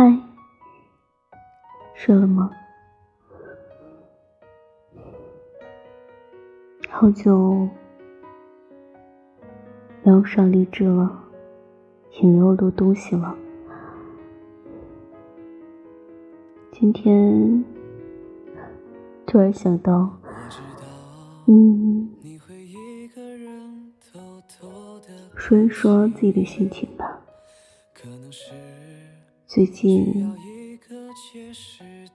嗨，睡了吗？好久没有上励志了，也没有录东西了。今天突然想到，嗯，说一说自己的心情吧。最近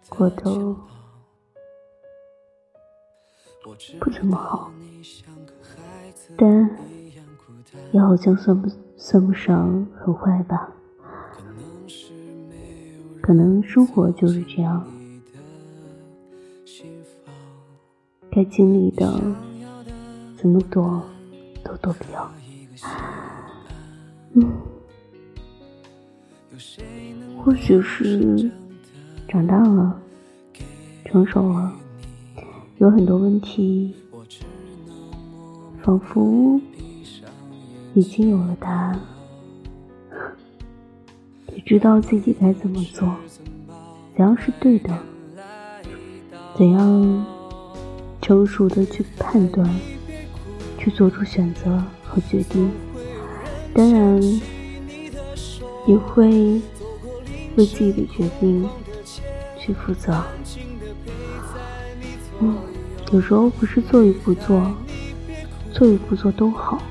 过得不怎么好，但也好像算不算不上很坏吧。可能生活就是这样，该经历的怎么躲都躲不了。或许是长大了，成熟了，有很多问题，仿佛已经有了答案，也知道自己该怎么做，怎样是对的，怎样成熟的去判断，去做出选择和决定，当然也会。为自己的决定去负责。嗯，有时候不是做与不做，做与不做都好，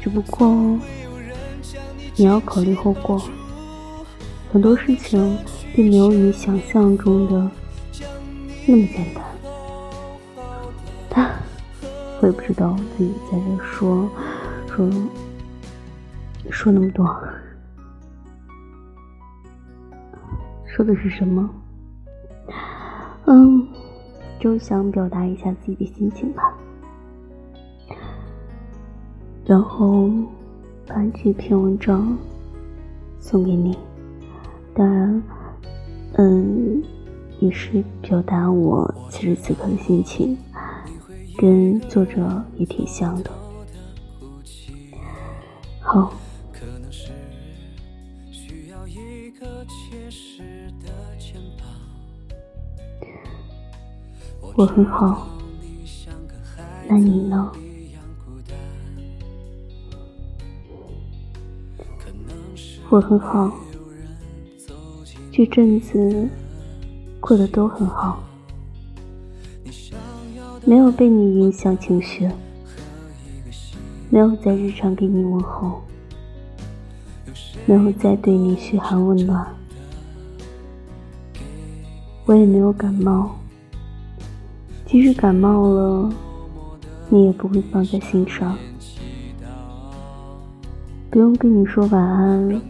只不过你要考虑后果。很多事情并没有你想象中的那么简单。他，我也不知道自己在这说说说那么多。说的是什么？嗯，就想表达一下自己的心情吧。然后把这篇文章送给你。当然，嗯，也是表达我此时此刻的心情，跟作者也挺像的。好。我很好，那你呢？我很好，这阵子过得都很好，没有被你影响情绪，没有在日常给你问候，没有在对你嘘寒问暖，我也没有感冒。即使感冒了，你也不会放在心上。不用跟你说晚安，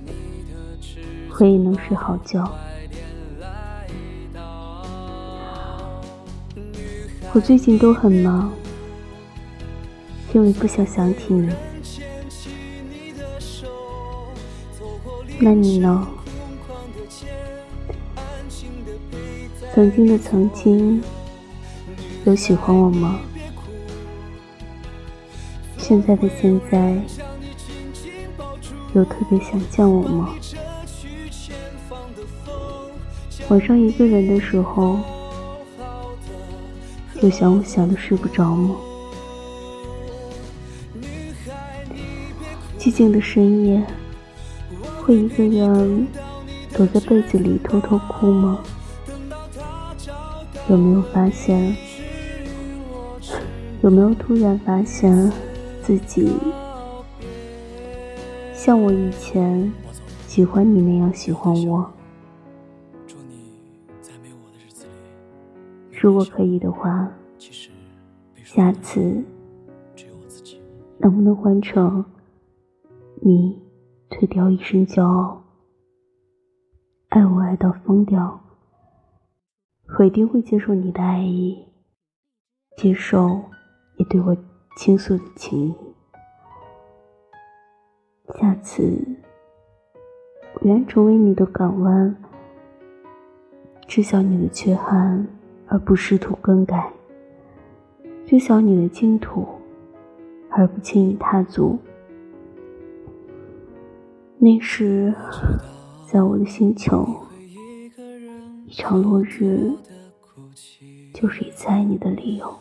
我也能睡好觉。我最近都很忙，因为不想想起你。那你呢？曾经的曾经。有喜欢我吗？现在的现在，有特别想见我吗？晚上一个人的时候，有想我想的睡不着吗？寂静的深夜，会一个人躲在被子里偷偷哭吗？有没有发现？有没有突然发现自己像我以前喜欢你那样喜欢我？如果可以的话，下次能不能换成你退掉一身骄傲，爱我爱到疯掉？我一定会接受你的爱意，接受。你对我倾诉的情谊。下次，我愿成为你的港湾，知晓你的缺憾，而不试图更改；知晓你的净土，而不轻易踏足。那时，在我的星球，一场落日，就是一次爱你的理由。